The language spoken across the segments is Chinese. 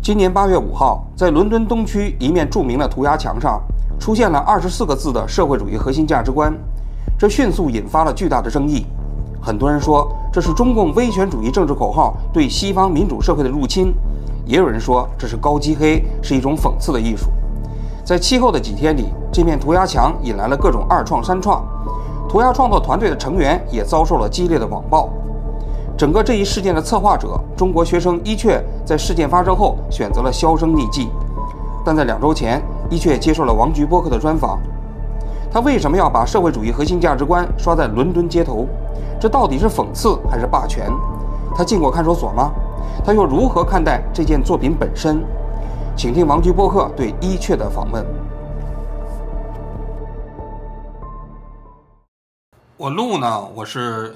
今年八月五号，在伦敦东区一面著名的涂鸦墙上，出现了二十四个字的社会主义核心价值观，这迅速引发了巨大的争议。很多人说这是中共威权主义政治口号对西方民主社会的入侵，也有人说这是高级黑，是一种讽刺的艺术。在其后的几天里，这面涂鸦墙引来了各种二创三创，涂鸦创作团队的成员也遭受了激烈的网暴。整个这一事件的策划者中国学生一雀，在事件发生后选择了销声匿迹。但在两周前，一雀接受了王菊播客的专访。他为什么要把社会主义核心价值观刷在伦敦街头？这到底是讽刺还是霸权？他进过看守所吗？他又如何看待这件作品本身？请听王菊播客对一雀的访问。我录呢，我是。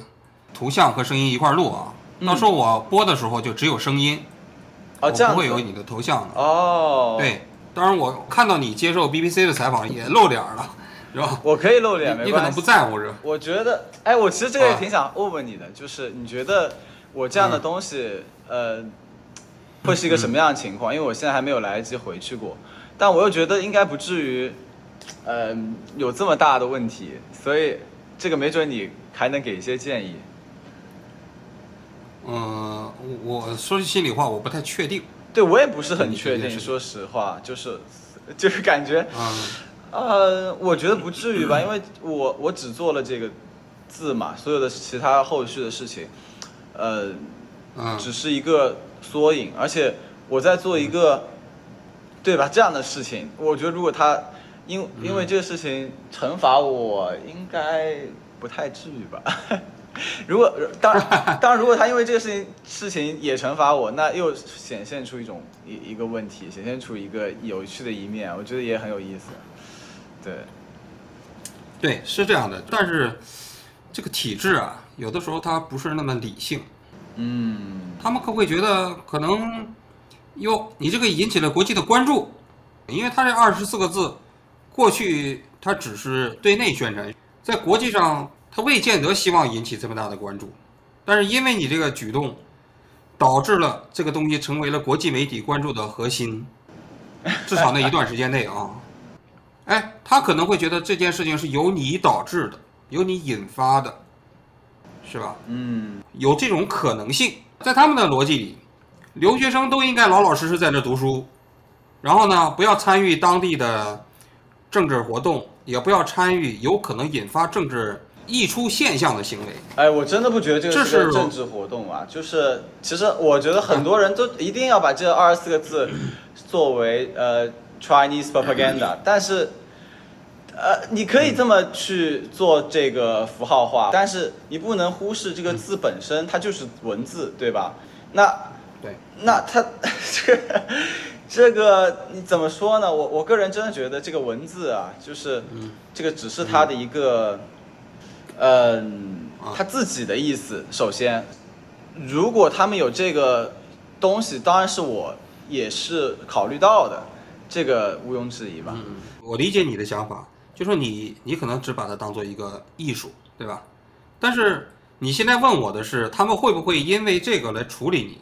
图像和声音一块录啊，到时候我播的时候就只有声音，哦，这样不会有你的头像的哦。对，当然我看到你接受 BBC 的采访也露脸了，是吧？我可以露脸，你可能不在乎这。我觉得，哎，我其实这个也挺想问问你的，就是你觉得我这样的东西，呃，会是一个什么样的情况？因为我现在还没有来得及回去过，但我又觉得应该不至于，呃，有这么大的问题，所以这个没准你还能给一些建议。嗯，我说句心里话，我不太确定。对我也不是很确定，说实话，就是就是感觉，呃，我觉得不至于吧，因为我我只做了这个字嘛，所有的其他后续的事情，呃，只是一个缩影，而且我在做一个，对吧？这样的事情，我觉得如果他因因为这个事情惩罚我，应该不太至于吧。如果当然当然，如果他因为这个事情事情也惩罚我，那又显现出一种一一个问题，显现出一个有趣的一面，我觉得也很有意思。对，对，是这样的。但是这个体制啊，有的时候它不是那么理性。嗯，他们可不会觉得可能哟，你这个引起了国际的关注，因为他这二十四个字，过去他只是对内宣传，在国际上。他未见得希望引起这么大的关注，但是因为你这个举动，导致了这个东西成为了国际媒体关注的核心，至少那一段时间内啊，哎，他可能会觉得这件事情是由你导致的，由你引发的，是吧？嗯，有这种可能性，在他们的逻辑里，留学生都应该老老实实在那读书，然后呢，不要参与当地的政治活动，也不要参与有可能引发政治。溢出现象的行为，哎，我真的不觉得这个是政治活动啊！就是，其实我觉得很多人都一定要把这二十四个字 作为呃 Chinese propaganda，但是，呃，你可以这么去做这个符号化，但是你不能忽视这个字本身，它就是文字，对吧？那，对，那它这个这个你怎么说呢？我我个人真的觉得这个文字啊，就是这个只是它的一个。嗯，他自己的意思。首先，如果他们有这个东西，当然是我也是考虑到的，这个毋庸置疑吧。嗯，我理解你的想法，就说你你可能只把它当做一个艺术，对吧？但是你现在问我的是，他们会不会因为这个来处理你？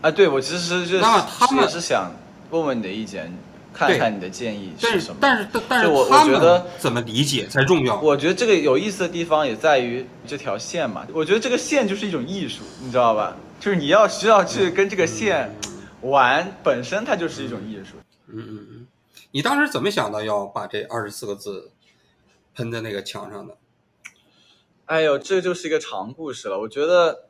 啊，对，我其实就那么他们是想问问你的意见。看看你的建议是什么？但是但是我我觉得怎么理解才重要？我觉得这个有意思的地方也在于这条线嘛。我觉得这个线就是一种艺术，你知道吧？就是你要需要去跟这个线玩，本身它就是一种艺术。嗯嗯嗯。你当时怎么想到要把这二十四个字喷在那个墙上的？哎呦，这就是一个长故事了。我觉得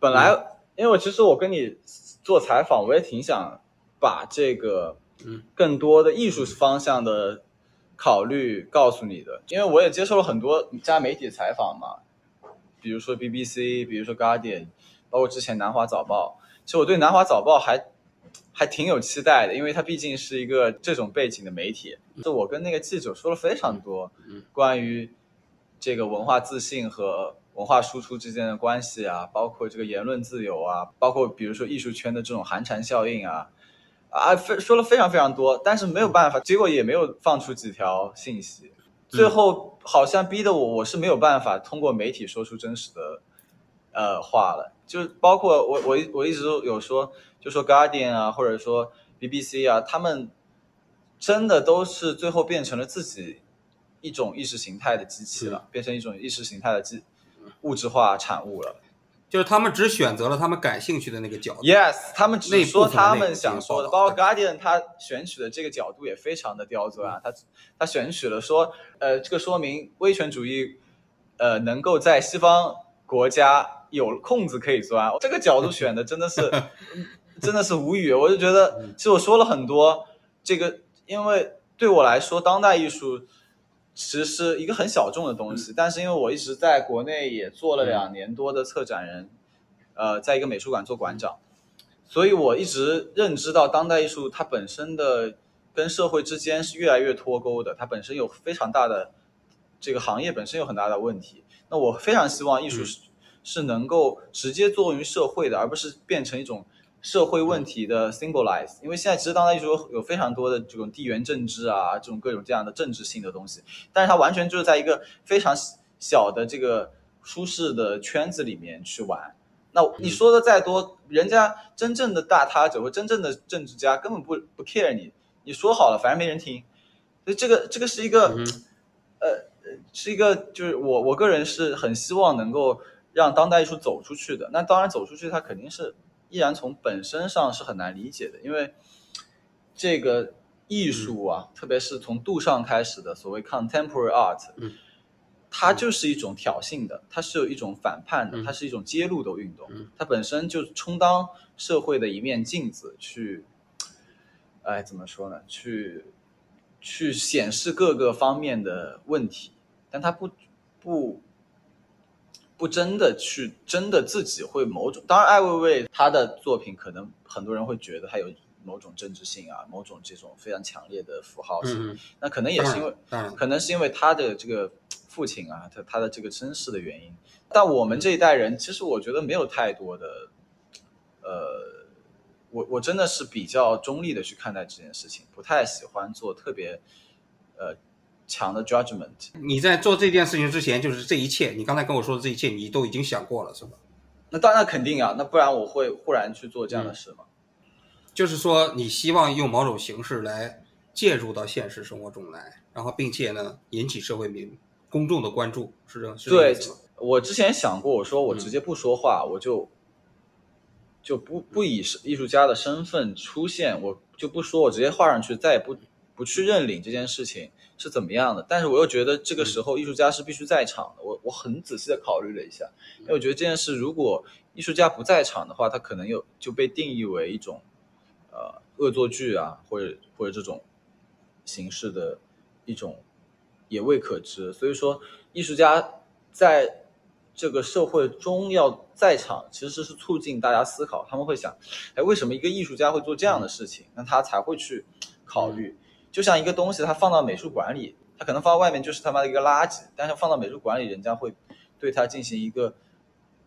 本来，因为我其实我跟你做采访，我也挺想把这个。嗯，更多的艺术方向的考虑告诉你的，因为我也接受了很多家媒体采访嘛，比如说 BBC，比如说 Guardian，包括之前南华早报。其实我对南华早报还还挺有期待的，因为它毕竟是一个这种背景的媒体。就我跟那个记者说了非常多，关于这个文化自信和文化输出之间的关系啊，包括这个言论自由啊，包括比如说艺术圈的这种寒蝉效应啊。啊，非说了非常非常多，但是没有办法，结果也没有放出几条信息，最后好像逼得我，我是没有办法通过媒体说出真实的，呃话了。就包括我，我我一直都有说，就说 Guardian 啊，或者说 BBC 啊，他们真的都是最后变成了自己一种意识形态的机器了，变成一种意识形态的机物质化产物了。就是他们只选择了他们感兴趣的那个角度。Yes，他们只说他们想说的，包括 Guardian 他选取的这个角度也非常的刁钻啊，他他选取了说，呃，这个说明威权主义，呃，能够在西方国家有空子可以钻，这个角度选的真的是 真的是无语，我就觉得，其实我说了很多，这个因为对我来说，当代艺术。其实是一个很小众的东西，但是因为我一直在国内也做了两年多的策展人，呃，在一个美术馆做馆长，所以我一直认知到当代艺术它本身的跟社会之间是越来越脱钩的，它本身有非常大的这个行业本身有很大的问题。那我非常希望艺术是、是能够直接作用于社会的，而不是变成一种社会问题的 symbolize。因为现在其实当代艺术有有非常多的这种地缘政治啊，这种各种这样的政治性的东西，但是它完全就是在一个非常小的这个舒适的圈子里面去玩。那你说的再多，人家真正的大他者或真正的政治家根本不不 care 你，你说好了，反正没人听。所以这个这个是一个，呃是一个就是我我个人是很希望能够让当代艺术走出去的。那当然走出去，它肯定是依然从本身上是很难理解的，因为这个艺术啊，特别是从杜尚开始的所谓 contemporary art，嗯。它就是一种挑衅的，它是有一种反叛的，嗯。它是一种揭露的运动嗯，它本身就充当社会的一面镜子，去，哎，怎么说呢？去去显示各个方面的问题，但它不不不真的去真的自己会某种，当然艾薇薇她的作品可能很多人会觉得她有某种政治性啊，某种这种非常强烈的符号性，嗯，那可能也是因为可能是因为他的这个父亲啊，他他的这个身世的原因。但我们这一代人，其实我觉得没有太多的，呃，我我真的是比较中立的去看待这件事情，不太喜欢做特别呃强的 judgment。你在做这件事情之前，就是这一切，你刚才跟我说的这一切，你都已经想过了，是吧？那当然肯定啊，那不然我会忽然去做这样的事吗？就是说，你希望用某种形式来介入到现实生活中来，然后并且呢，引起社会民公众的关注，是这是这个对？我之前想过，我说我嗯直接不说话，我就就不不以艺术家的身份出现，我就不说，我直接画上去，再也不不去认领这件事情是怎么样的。但是我又觉得这个时候艺术家是必须在场的，我我很仔细的考虑了一下，因为我觉得这件事如果艺术家不在场的话，他可能有就被定义为一种呃恶作剧啊，或者或者这种形式的一种也未可知。所以说，艺术家在这个社会中要在场，其实是促进大家思考。他们会想，哎，为什么一个艺术家会做这样的事情？那他才会去考虑。就像一个东西，它放到美术馆里，它可能放到外面就是他妈的一个垃圾，但是放到美术馆里，人家会对它进行一个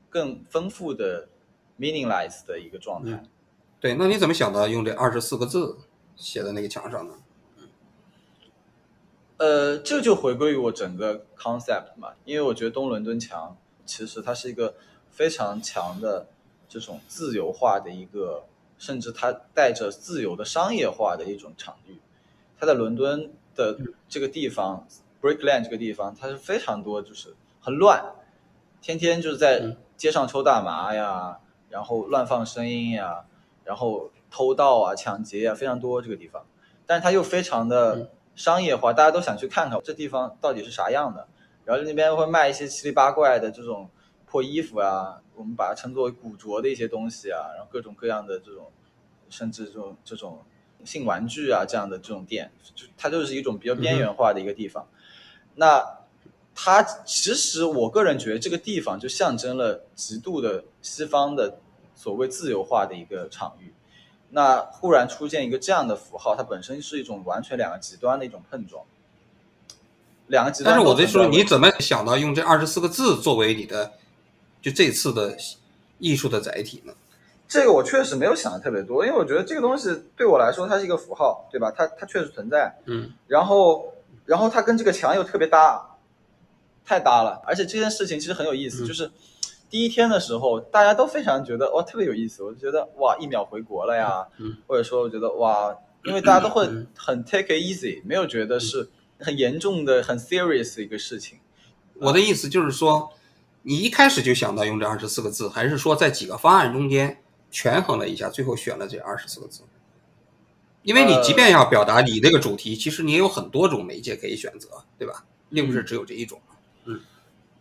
更丰富的 meaningless 的一个状态。对，那你怎么想到用这二十四个字写在那个墙上呢？呃，这就回归于我整个 concept 嘛，因为我觉得东伦敦墙其实它是一个非常强的这种自由化的一个，甚至它带着自由的商业化的一种场域。它在伦敦的这个地方、b r i c k l a n d 这个地方，它是非常多，就是很乱，天天就是在嗯街上抽大麻呀，然后乱放声音呀，然后偷盗啊、抢劫呀，非常多这个地方。但是它又非常的嗯商业化，大家都想去看看这地方到底是啥样的。然后那边会卖一些七里八怪的这种破衣服啊，我们把它称作为古着的一些东西啊，然后各种各样的这种，甚至这种这种性玩具啊这样的这种店，就它就是一种比较边缘化的一个地方。那它其实我个人觉得这个地方就象征了极度的西方的所谓自由化的一个场域。那忽然出现一个这样的符号，它本身是一种完全两个极端的一种碰撞，两个极端但是。我在说，你怎么想到用这二十四个字作为你的就这次的艺术的载体呢？这个我确实没有想的特别多，因为我觉得这个东西对我来说它是一个符号，对吧？它它确实存在，嗯然后然后它跟这个墙又特别搭，太搭了。而且这件事情其实很有意思，嗯就是第一天的时候，大家都非常觉得哇特别有意思，我就觉得哇一秒回国了呀，嗯或者说我觉得哇，因为大家都会嗯很 take it easy，没有觉得是很严重的、很 serious 的一个事情。我的意思就是说，你一开始就想到用这二十四个字，还是说在几个方案中间权衡了一下，最后选了这二十四个字？因为你即便要表达你那个主题，其实你也有很多种媒介可以选择，对吧？并不是只有这一种。嗯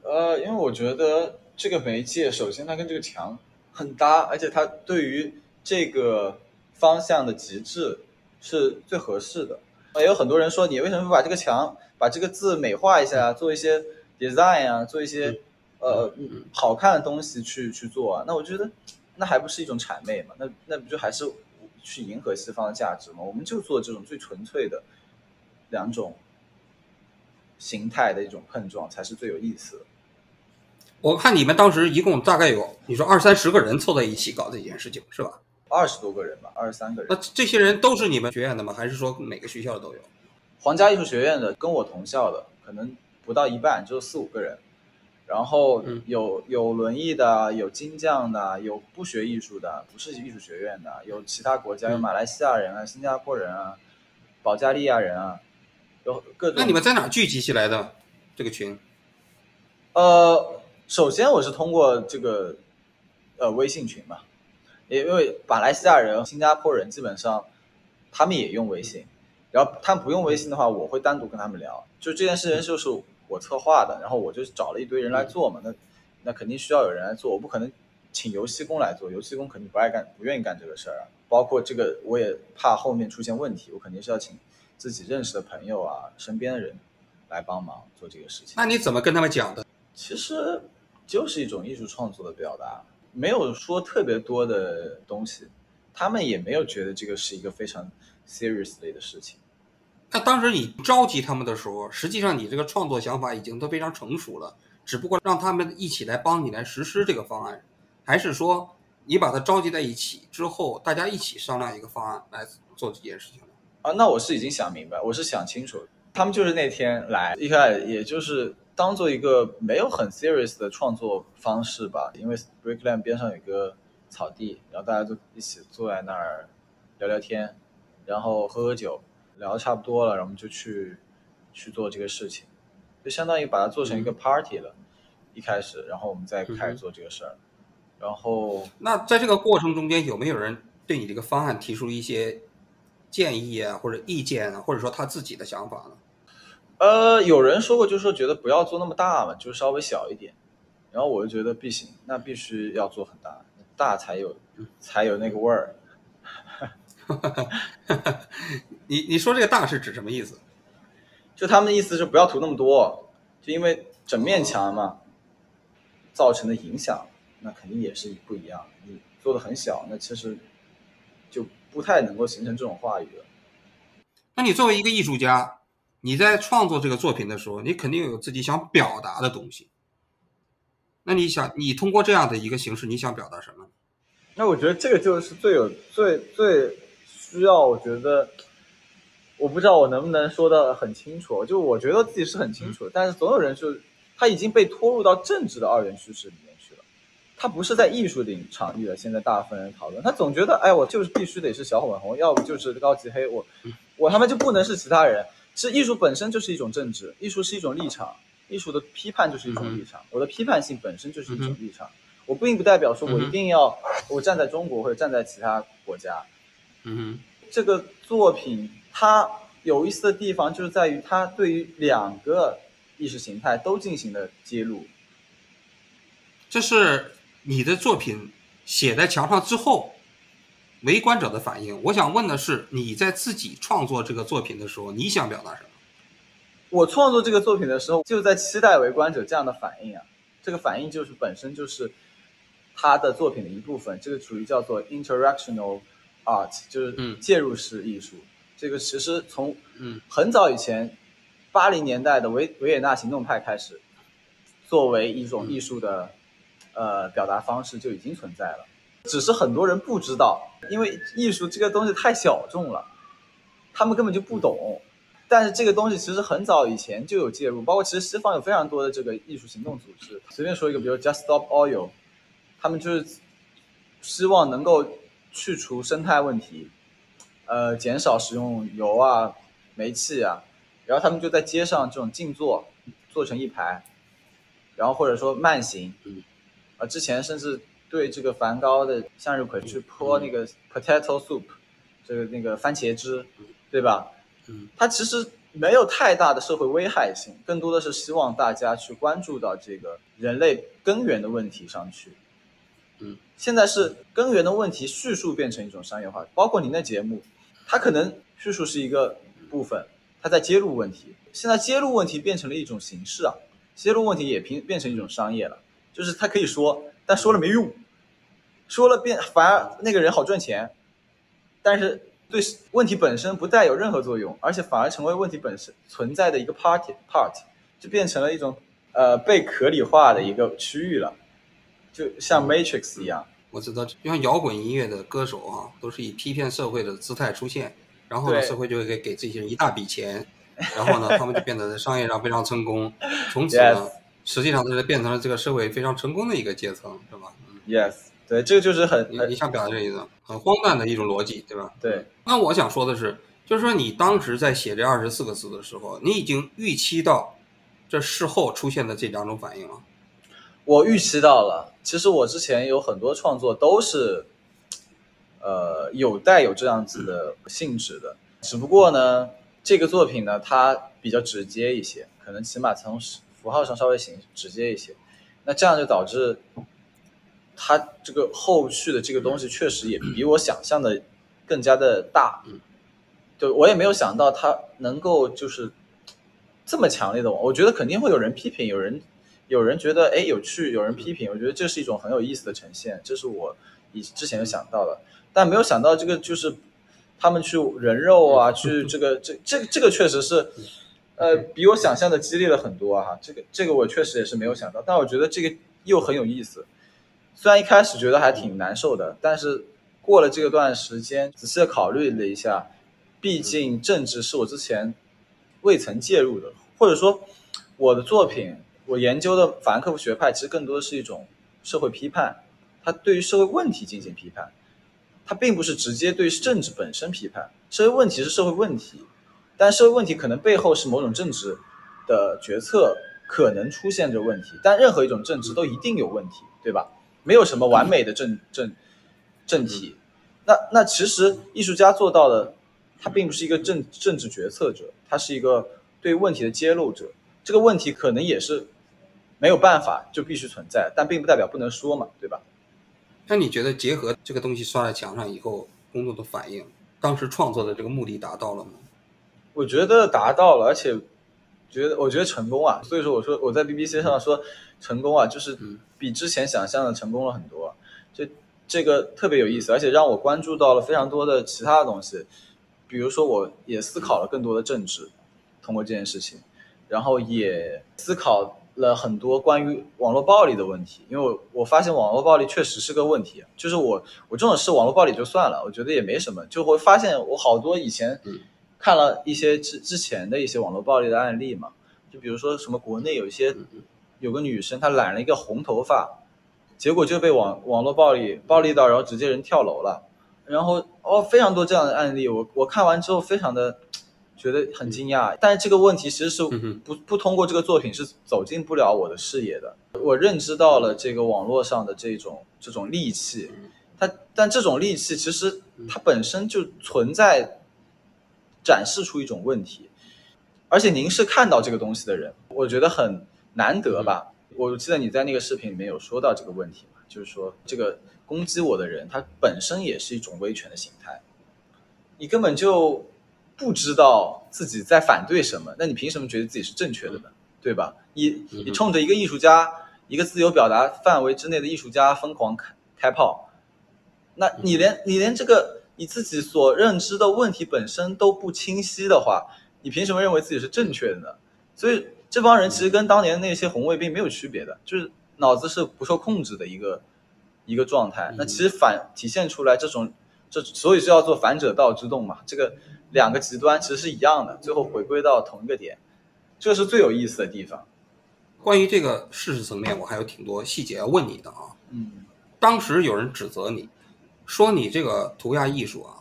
呃，因为我觉得这个媒介，首先它跟这个墙很搭，而且它对于这个方向的极致是最合适的。也有很多人说，你为什么不把这个墙、把这个字美化一下，做一些 design 啊，做一些呃好看的东西去去做啊？那我觉得那还不是一种谄媚嘛？那那不就还是去迎合西方的价值吗？我们就做这种最纯粹的两种形态的一种碰撞，才是最有意思的。我看你们当时一共大概有，你说二三十个人凑在一起搞这件事情，是吧？二十多个人吧，二十三个人那。这些人都是你们学院的吗？还是说每个学校的都有？皇家艺术学院的跟我同校的可能不到一半，只有四五个人。然后嗯有有轮艺的，有金匠的，有不学艺术的，不是艺术学院的，有其他国家，有嗯马来西亚人啊、新加坡人啊、保加利亚人啊，有各种。那你们在哪聚集起来的这个群？呃，首先我是通过这个呃微信群嘛，因为马来西亚人、新加坡人基本上他们也用微信，然后他们不用微信的话，我会单独跟他们聊。就这件事情就是我策划的，然后我就找了一堆人来做嘛，那那肯定需要有人来做，我不可能请油漆工来做，油漆工肯定不爱干，不愿意干这个事儿啊。包括这个，我也怕后面出现问题，我肯定是要请自己认识的朋友啊、身边的人来帮忙做这个事情。那你怎么跟他们讲的？其实就是一种艺术创作的表达，没有说特别多的东西，他们也没有觉得这个是一个非常 seriously 的事情。那当时你召集他们的时候，实际上你这个创作想法已经都非常成熟了，只不过让他们一起来帮你来实施这个方案，还是说你把他召集在一起之后，大家一起商量一个方案来做这件事情？啊，那我是已经想明白，我是想清楚，他们就是那天来，一开始也就是当做一个没有很 serious 的创作方式吧，因为 Brickland 边上有个草地，然后大家就一起坐在那儿聊聊天，然后喝喝酒，聊的差不多了，然后我们就去去做这个事情，就相当于把它做成一个 party 了，一开始，然后我们再开始做这个事儿，然后那在这个过程中间，有没有人对你这个方案提出一些建议啊，或者意见啊，或者说他自己的想法呢？呃，有人说过，就是说觉得不要做那么大嘛，就稍微小一点。然后我就觉得必行，那必须要做很大，大才有才有那个味儿。你你说这个大是指什么意思？就他们的意思是不要涂那么多，就因为整面墙嘛，造成的影响那肯定也是不一样。你做的很小，那其实就不太能够形成这种话语了。那你作为一个艺术家，你在创作这个作品的时候，你肯定有自己想表达的东西。那你想，你通过这样的一个形式，你想表达什么？那我觉得这个就是最有最最需要，我觉得我不知道我能不能说的很清楚，就我觉得自己是很清楚的，但是总有人就他已经被拖入到政治的二元叙事里面去了，他不是在艺术领场域了。现在大部分人讨论，他总觉得哎，我就是必须得是小粉红，要不就是高级黑，我我他妈就不能是其他人。其实艺术本身就是一种政治，艺术是一种立场，艺术的批判就是一种立场，我的批判性本身就是一种立场。我并不代表说我一定要我站在中国或者站在其他国家。嗯这个作品它有意思的地方就是在于它对于两个意识形态都进行了揭露。这是你的作品写在墙上之后，围观者的反应。我想问的是，你在自己创作这个作品的时候，你想表达什么？我创作这个作品的时候，就在期待围观者这样的反应啊。这个反应就是本身就是他的作品的一部分，这个属于叫做 interactional art，就是嗯介入式艺术。这个其实从嗯很早以前，八零年代的维维也纳行动派开始，作为一种艺术的、呃表达方式就已经存在了，只是很多人不知道，因为艺术这个东西太小众了，他们根本就不懂。但是这个东西其实很早以前就有介入，包括其实西方有非常多的这个艺术行动组织。随便说一个，比如 Just Stop Oil，他们就是希望能够去除生态问题，呃，减少使用油啊、煤气啊，然后他们就在街上这种静坐，坐成一排，然后或者说慢行，啊，之前甚至对这个梵高的向日葵去泼那个 potato soup，这个那个番茄汁，对吧？嗯，它其实没有太大的社会危害性，更多的是希望大家去关注到这个人类根源的问题上去。嗯，现在是根源的问题叙述变成一种商业化，包括您的节目，它可能叙述是一个部分，它在揭露问题。现在揭露问题变成了一种形式啊，揭露问题也变变成一种商业了，就是他可以说，但说了没用，说了变反而那个人好赚钱，但是。对问题本身不带有任何作用，而且反而成为问题本身存在的一个 part part，就变成了一种呃被合理化的一个区域了，就像 Matrix 一样。我知道，就像摇滚音乐的歌手啊，都是以批判社会的姿态出现，然后呢，社会就会给给这些人一大笔钱，然后呢，他们就变得在商业上非常成功，从此呢，实际上就是变成了这个社会非常成功的一个阶层，是吧？Yes。对，这个就是很你想表达这意思，很荒诞的一种逻辑，对吧？对。那我想说的是，就是说你当时在写这二十四个字的时候，你已经预期到这事后出现的这两种反应了。我预期到了。其实我之前有很多创作都是，呃，有带有这样子的性质的。只不过呢，这个作品呢，它比较直接一些，可能起码从符号上稍微行直接一些。那这样就导致。它这个后续的这个东西确实也比我想象的更加的大，对我也没有想到它能够就是这么强烈的，我觉得肯定会有人批评，有人有人觉得哎有趣，有人批评，我觉得这是一种很有意思的呈现，这是我以之前就想到的，但没有想到这个就是他们去人肉啊，去这个这这这个确实是呃比我想象的激烈了很多啊，这个这个我确实也是没有想到，但我觉得这个又很有意思。虽然一开始觉得还挺难受的，但是过了这个段时间，仔细的考虑了一下，毕竟政治是我之前未曾介入的，或者说我的作品，我研究的法兰克福学派其实更多的是一种社会批判，它对于社会问题进行批判，它并不是直接对政治本身批判。社会问题是社会问题，但社会问题可能背后是某种政治的决策可能出现着问题，但任何一种政治都一定有问题，对吧？没有什么完美的政政政体，那那其实艺术家做到的，他并不是一个政政治决策者，他是一个对问题的揭露者。这个问题可能也是没有办法就必须存在，但并不代表不能说嘛，对吧？那你觉得结合这个东西刷在墙上以后，工作的反应，当时创作的这个目的达到了吗？我觉得达到了，而且觉得我觉得成功啊。所以说我说我在 BBC 上说成功啊，就是。比之前想象的成功了很多，就这个特别有意思，而且让我关注到了非常多的其他的东西，比如说我也思考了更多的政治，通过这件事情，然后也思考了很多关于网络暴力的问题，因为我我发现网络暴力确实是个问题，就是我我这种事网络暴力就算了，我觉得也没什么，就会发现我好多以前看了一些之之前的一些网络暴力的案例嘛，就比如说什么国内有一些。有个女生，她染了一个红头发，结果就被网网络暴力暴力到，然后直接人跳楼了。然后哦，非常多这样的案例，我我看完之后非常的觉得很惊讶。但是这个问题其实是不不通过这个作品是走进不了我的视野的。我认知到了这个网络上的这种这种戾气，它但这种戾气其实它本身就存在，展示出一种问题。而且您是看到这个东西的人，我觉得很。难得吧？我记得你在那个视频里面有说到这个问题嘛，就是说这个攻击我的人，他本身也是一种威权的形态。你根本就不知道自己在反对什么，那你凭什么觉得自己是正确的呢？对吧？你你冲着一个艺术家，一个自由表达范围之内的艺术家疯狂开开炮，那你连你连这个你自己所认知的问题本身都不清晰的话，你凭什么认为自己是正确的呢？所以。这帮人其实跟当年那些红卫兵没有区别的，就是脑子是不受控制的一个一个状态。那其实反体现出来这种，这所以是要做反者道之动嘛。这个两个极端其实是一样的，最后回归到同一个点，这是最有意思的地方。关于这个事实层面，我还有挺多细节要问你的啊。嗯，当时有人指责你，说你这个涂鸦艺术啊，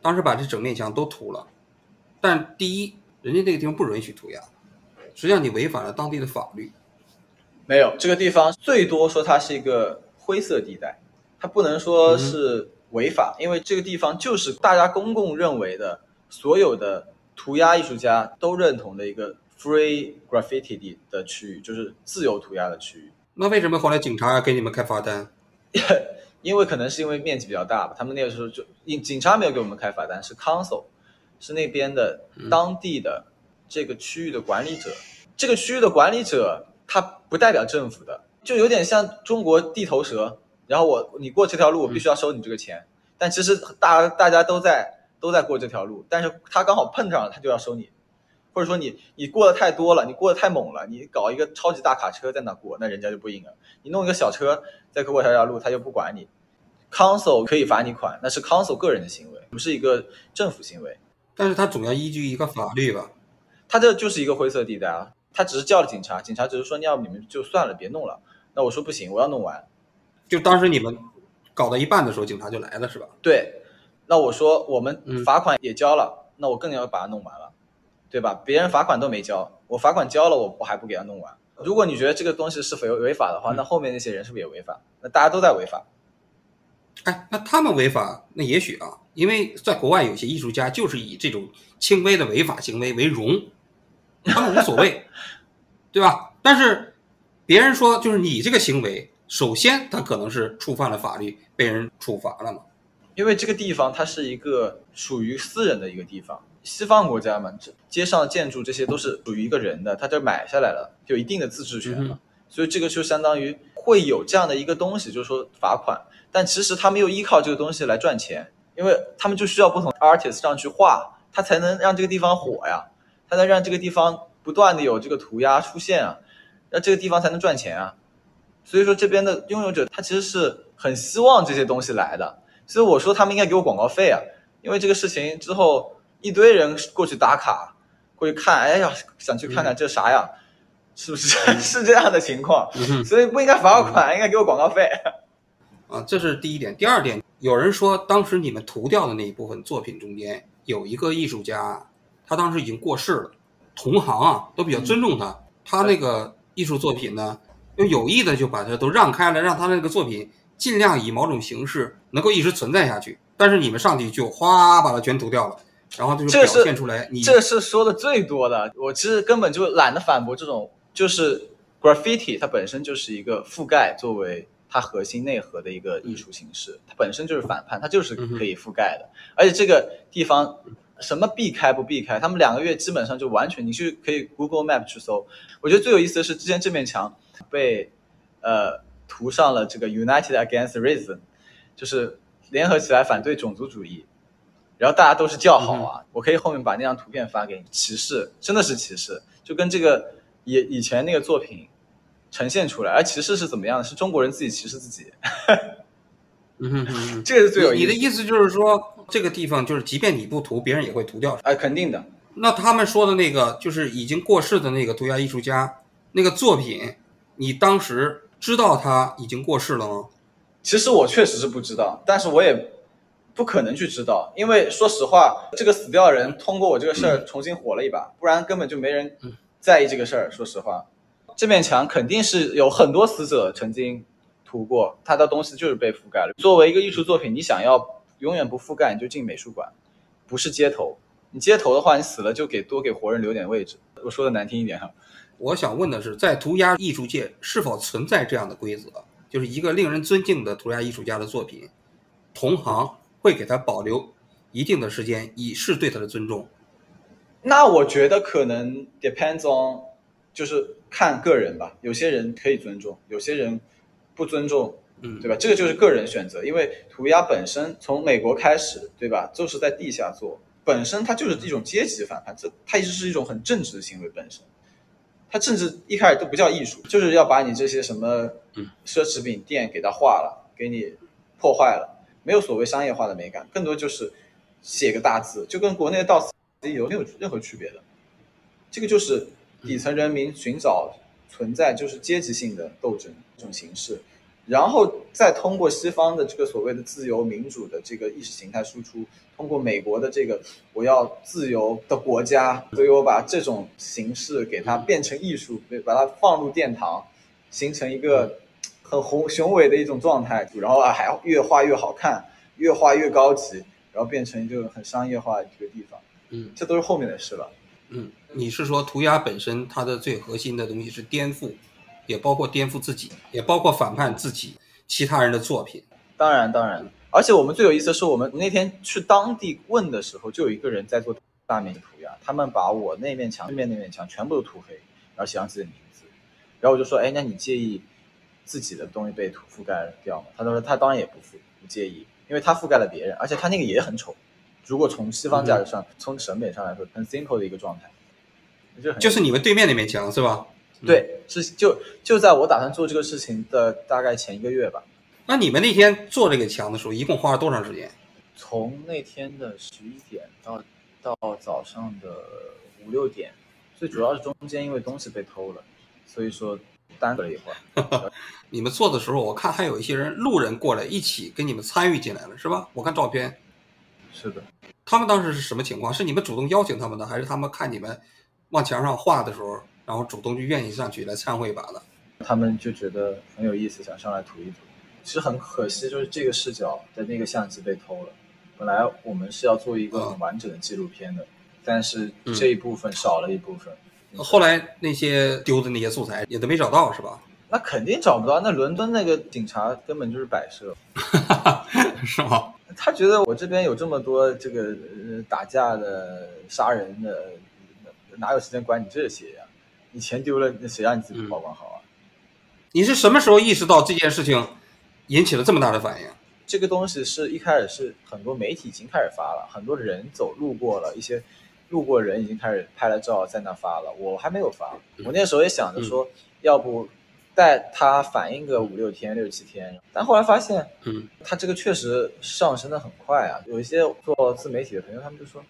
当时把这整面墙都涂了，但第一，人家这个地方不允许涂鸦，实际上你违反了当地的法律。没有，这个地方最多说它是一个灰色地带，它不能说是违法，因为这个地方就是大家公共认为的所有的涂鸦艺术家都认同的一个 free graffiti 的的区域，就是自由涂鸦的区域。那为什么后来警察要给你们开罚单？因为可能是因为面积比较大吧，他们那个时候就警警察没有给我们开罚单，是 council，是那边的当地的这个区域的管理者。这个区域的管理者他不代表政府的，就有点像中国地头蛇。然后我你过这条路，我必须要收你这个钱。但其实大大家都在都在过这条路，但是他刚好碰上了，他就要收你。或者说你你过的太多了，你过得太猛了，你搞一个超级大卡车在那过，那人家就不应了。你弄一个小车在过这条路，他就不管你。Council 可以罚你款，那是 Council 个人的行为，不是一个政府行为。但是他总要依据一个法律吧？他这就是一个灰色地带啊！他只是叫了警察，警察只是说，要不你们就算了，别弄了。那我说不行，我要弄完。就当时你们搞到一半的时候，警察就来了，是吧？对。那我说我们罚款也交了，那我更要把它弄完了，对吧？别人罚款都没交，我罚款交了，我我还不给他弄完。如果你觉得这个东西是违违法的话，那后面那些人是不是也违法？那大家都在违法。哎，那他们违法，那也许啊，因为在国外有些艺术家就是以这种轻微的违法行为为荣，他们无所谓，对吧？但是别人说，就是你这个行为，首先他可能是触犯了法律，被人处罚了嘛。因为这个地方它是一个属于私人的一个地方，西方国家嘛，这街上的建筑这些都是属于一个人的，他这买下来了，就有一定的自治权嘛，所以这个就相当于会有这样的一个东西，就是说罚款。但其实他们又依靠这个东西来赚钱，因为他们就需要不同 artist 上去画，他才能让这个地方火呀，他能让这个地方不断的有这个涂鸦出现啊，那这个地方才能赚钱啊。所以说这边的拥有者他其实是很希望这些东西来的，所以我说他们应该给我广告费啊，因为这个事情之后一堆人过去打卡，过去看，哎呀，想去看看这啥呀，是不是 是这样的情况？所以不应该罚我款，应该给我广告费。啊，这是第一点。第二点，有人说当时你们涂掉的那一部分作品中间有一个艺术家，他当时已经过世了，同行啊都比较尊重他。他那个艺术作品呢，又有意的就把它都让开了，让他那个作品尽量以某种形式能够一直存在下去。但是你们上去就哗把它全涂掉了，然后就是表现出来。你这是说的最多的，我其实根本就懒得反驳这种，就是 graffiti 它本身就是一个覆盖作为。它核心内核的一个艺术形式，它本身就是反叛，它就是可以覆盖的。而且这个地方什么避开不避开，他们两个月基本上就完全，你去可以 Google Map 去搜。我觉得最有意思的是，之前这面墙被呃涂上了这个 United Against Racism，就是联合起来反对种族主义，然后大家都是叫好啊。我可以后面把那张图片发给你，歧视真的是歧视，就跟这个以以前那个作品。呈现出来，而歧视是怎么样的？是中国人自己歧视自己。嗯哼，这个是最有意思。你的意思就是说，这个地方就是，即便你不涂，别人也会涂掉。哎，肯定的。那他们说的那个，就是已经过世的那个涂鸦艺术家，那个作品，你当时知道他已经过世了吗？其实我确实是不知道，但是我也不可能去知道，因为说实话，这个死掉人通过我这个事儿重新火了一把，不然根本就没人在意这个事儿。说实话。这面墙肯定是有很多死者曾经涂过，他的东西就是被覆盖了。作为一个艺术作品，你想要永远不覆盖，你就进美术馆，不是街头。你街头的话，你死了就给多给活人留点位置。我说的难听一点哈。我想问的是，在涂鸦艺术界是否存在这样的规则？就是一个令人尊敬的涂鸦艺术家的作品，同行会给他保留一定的时间，以示对他的尊重。那我觉得可能 depends on，就是。看个人吧，有些人可以尊重，有些人不尊重，嗯，对吧？这个就是个人选择。因为涂鸦本身从美国开始，对吧？就是在地下做，本身它就是一种阶级反叛，这它一直是一种很正直的行为本身。它甚至一开始都不叫艺术，就是要把你这些什么奢侈品店给它化了，给你破坏了，没有所谓商业化的美感，更多就是写个大字，就跟国内的到此一游没有任何区别的。这个就是底层人民寻找存在，就是阶级性的斗争这种形式，然后再通过西方的这个所谓的自由民主的这个意识形态输出，通过美国的这个我要自由的国家，所以我把这种形式给它变成艺术，把它放入殿堂，形成一个很宏雄伟的一种状态，然后啊还越画越好看，越画越高级，然后变成一个很商业化的一个地方。嗯这都是后面的事了。嗯，你是说涂鸦本身它的最核心的东西是颠覆，也包括颠覆自己，也包括反叛自己其他人的作品。当然，当然，而且我们最有意思的是，我们那天去当地问的时候，就有一个人在做大面积涂鸦，他们把我那面墙、对面那面墙全部都涂黑，然后写上自己的名字，然后我就说，哎，那你介意自己的东西被涂覆盖掉吗？他说他当然也不覆不介意，因为他覆盖了别人，而且他那个也很丑。如果从西方价值上、从审美上来说，很 simple 的一个状态，就很就是你们对面那面墙是吧？对，是就就在我打算做这个事情的大概前一个月吧。那你们那天做这个墙的时候，一共花了多长时间？从那天的十一点到到早上的五六点，最主要是中间因为东西被偷了，所以说耽搁了一会儿。你们做的时候，我看还有一些人路人过来一起跟你们参与进来了，是吧？我看照片，是的，他们当时是什么情况？是你们主动邀请他们的，还是他们看你们往墙上画的时候，然后主动就愿意上去来参会一把的？他们就觉得很有意思，想上来涂一涂。其实很可惜，就是这个视角的那个相机被偷了。本来我们是要做一个很完整的纪录片的，但是这一部分少了一部分。后来那些丢的那些素材也都没找到，是吧？那肯定找不到。那伦敦那个警察根本就是摆设，是吗？他觉得我这边有这么多这个呃打架的、杀人的，哪有时间管你这些呀？你钱丢了，那谁让你自己保管好啊？你是什么时候意识到这件事情引起了这么大的反应？这个东西是一开始是很多媒体已经开始发了，很多人走路过了，一些路过人已经开始拍了照在那发了，我还没有发。我那时候也想着说，要不带它反应个五六天、六七天，但后来发现，嗯，它这个确实上升的很快啊。有一些做自媒体的朋友，他们就说，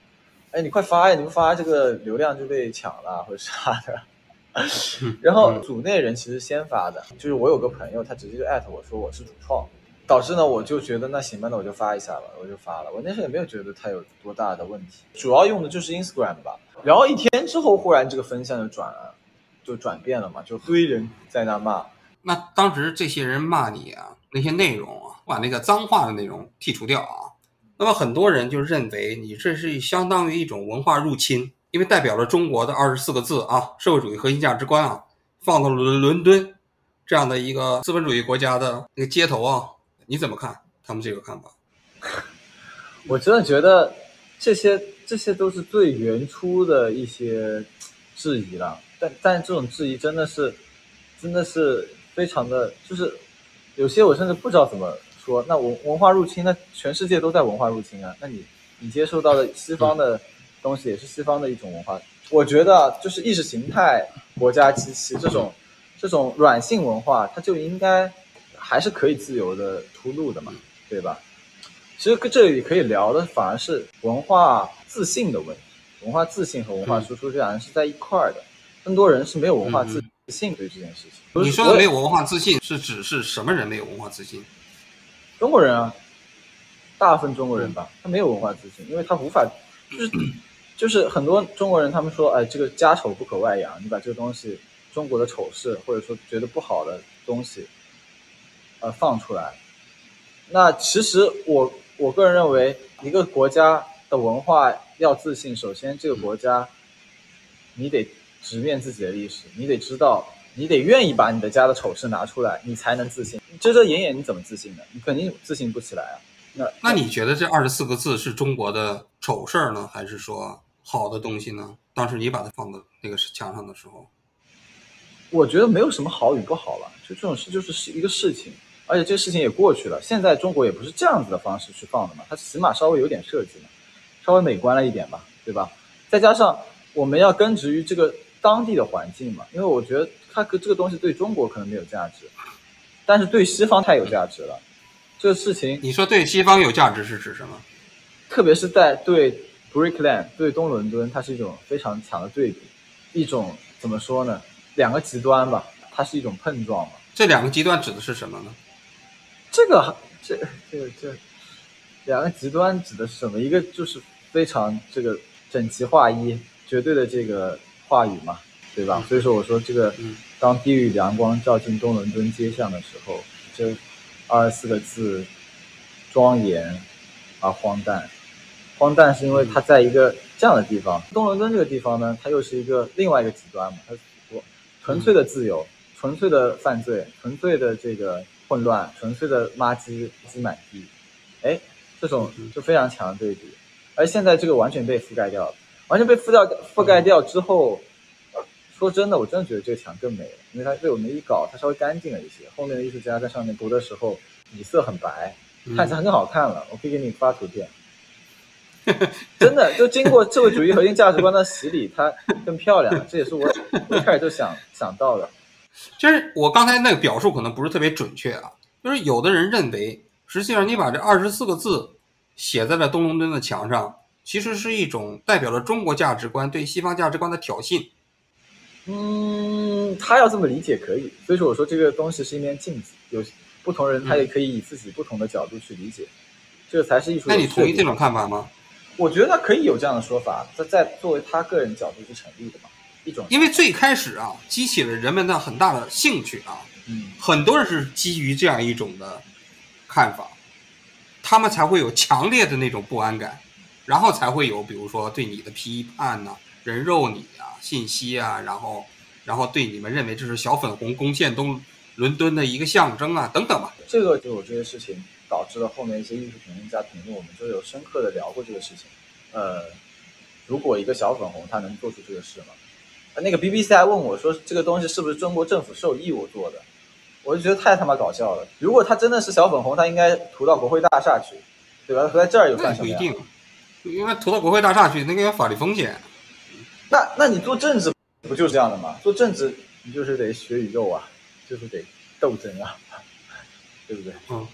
哎，你快发呀，你不发这个流量就被抢了或者啥的。然后组内人其实先发的，就是我有个朋友，他直接就艾特我说我是主创。导致呢，我就觉得那行吧，那我就发一下吧，我就发了。我那时候也没有觉得它有多大的问题，主要用的就是 Instagram 吧。然后一天之后，忽然这个风向就转了，就转变了嘛，就堆人在那骂。那当时这些人骂你啊，那些内容啊，把那个脏话的内容剔除掉啊，那么很多人就认为你这是相当于一种文化入侵，因为代表了中国的二十四个字啊，社会主义核心价值观啊，放到伦伦敦这样的一个资本主义国家的那个街头啊。你怎么看他们这个看法？我真的觉得这些这些都是最原初的一些质疑了，但但这种质疑真的是真的是非常的，就是有些我甚至不知道怎么说。那文文化入侵，那全世界都在文化入侵啊。那你你接受到的西方的东西也是西方的一种文化。我觉得就是意识形态、国家机器这种这种软性文化，它就应该。还是可以自由的出路的嘛，对吧？其实这里可以聊的反而是文化自信的问题，文化自信和文化输出这两人是在一块儿的。更多人是没有文化自信对这件事情。你说的没有文化自信是指是什么人没有文化自信？中国人啊，大部分中国人吧，他没有文化自信，因为他无法，就是 就是很多中国人他们说，哎，这个家丑不可外扬，你把这个东西中国的丑事或者说觉得不好的东西。呃，放出来。那其实我我个人认为，一个国家的文化要自信，首先这个国家，你得直面自己的历史，你得知道，你得愿意把你的家的丑事拿出来，你才能自信。遮遮掩掩，你怎么自信呢？你肯定自信不起来啊。那那你觉得这二十四个字是中国的丑事儿呢，还是说好的东西呢？当时你把它放到那个墙上的时候，我觉得没有什么好与不好了，就这种事就是一个事情。而且这个事情也过去了，现在中国也不是这样子的方式去放的嘛，它起码稍微有点设计嘛，稍微美观了一点吧，对吧？再加上我们要根植于这个当地的环境嘛，因为我觉得它这个东西对中国可能没有价值，但是对西方太有价值了。这个事情，你说对西方有价值是指什么？特别是在对 Brickland 对东伦敦，它是一种非常强的对比，一种怎么说呢？两个极端吧，它是一种碰撞嘛。这两个极端指的是什么呢？这个这这这两个极端指的是什么？一个就是非常这个整齐划一、绝对的这个话语嘛，对吧？所以说我说这个，当地狱阳光照进东伦敦街巷的时候，这二十四个字庄严而荒诞。荒诞是因为它在一个这样的地方，东伦敦这个地方呢，它又是一个另外一个极端嘛，它是纯粹的自由，纯粹的犯罪，纯粹的这个混乱，纯粹的垃圾积满地，哎，这种就非常强的对比。而现在这个完全被覆盖掉了，完全被覆掉覆盖掉之后，说真的，我真的觉得这个墙更美了，因为它被我们一搞，它稍微干净了一些。后面的艺术家在上面涂的时候，底色很白，看起来更好看了。我可以给你发图片。真的，就经过社会主义核心价值观的洗礼，它更漂亮。这也是我一开始就想 想到的。就是我刚才那个表述可能不是特别准确啊。就是有的人认为，实际上你把这二十四个字写在了东伦敦的墙上，其实是一种代表了中国价值观对西方价值观的挑衅。嗯，他要这么理解可以。所以说，我说这个东西是一面镜子，有不同人他也可以以自己不同的角度去理解，这才是艺术。那你同意这种看法吗？我觉得他可以有这样的说法，在在作为他个人角度是成立的嘛，一种。因为最开始啊，激起了人们的很大的兴趣啊，嗯，很多人是基于这样一种的看法，他们才会有强烈的那种不安感，然后才会有比如说对你的批判呐，人肉你啊，信息啊，然后然后对你们认为这是小粉红攻陷东伦敦的一个象征啊，等等吧。这个就有这些事情。导致了后面一些艺术评论家评论，我们就有深刻的聊过这个事情。呃，如果一个小粉红他能做出这个事吗？那个 BBC 还问我说，这个东西是不是中国政府授意我做的？我就觉得太他妈搞笑了。如果他真的是小粉红，他应该涂到国会大厦去，对吧？涂在这儿又算什么？不一定，因为涂到国会大厦去，那个有法律风险。那那你做政治不就是这样的吗？做政治你就是得学宇宙啊，就是得斗争啊，对不对？嗯。